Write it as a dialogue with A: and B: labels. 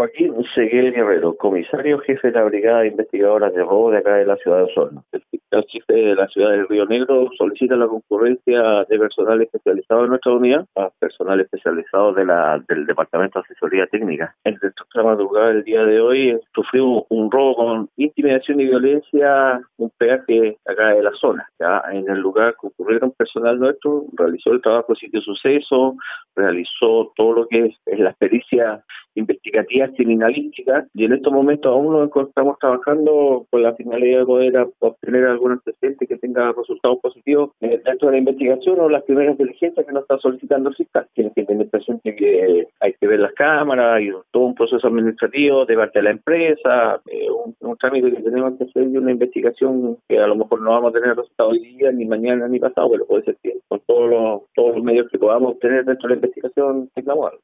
A: Joaquín Seguel Guerrero, comisario jefe de la Brigada de Investigadoras de Robo de acá de la ciudad de Osorno. El jefe de la ciudad del Río Negro solicita la concurrencia de personal especializado en nuestra unidad, a personal especializado de la, del Departamento de Asesoría Técnica. En nuestra madrugada del día de hoy sufrió un robo con intimidación y violencia, un peaje acá de la zona. Ya en el lugar concurrieron personal nuestro, realizó el trabajo de sitio suceso, realizó todo lo que es la pericia investigativas criminalísticas y en estos momentos aún nos encontramos trabajando con la finalidad de poder obtener algún antecedente que tenga resultados positivos eh, dentro de la investigación o las primeras diligencias que nos está solicitando el fiscal. Que tener presente que hay que ver las cámaras y todo un proceso administrativo de parte de la empresa, eh, un, trámite que tenemos que hacer y una investigación que a lo mejor no vamos a tener resultados hoy día, ni mañana, ni pasado, pero puede ser que con todos los, todos los medios que podamos obtener dentro de la investigación algo.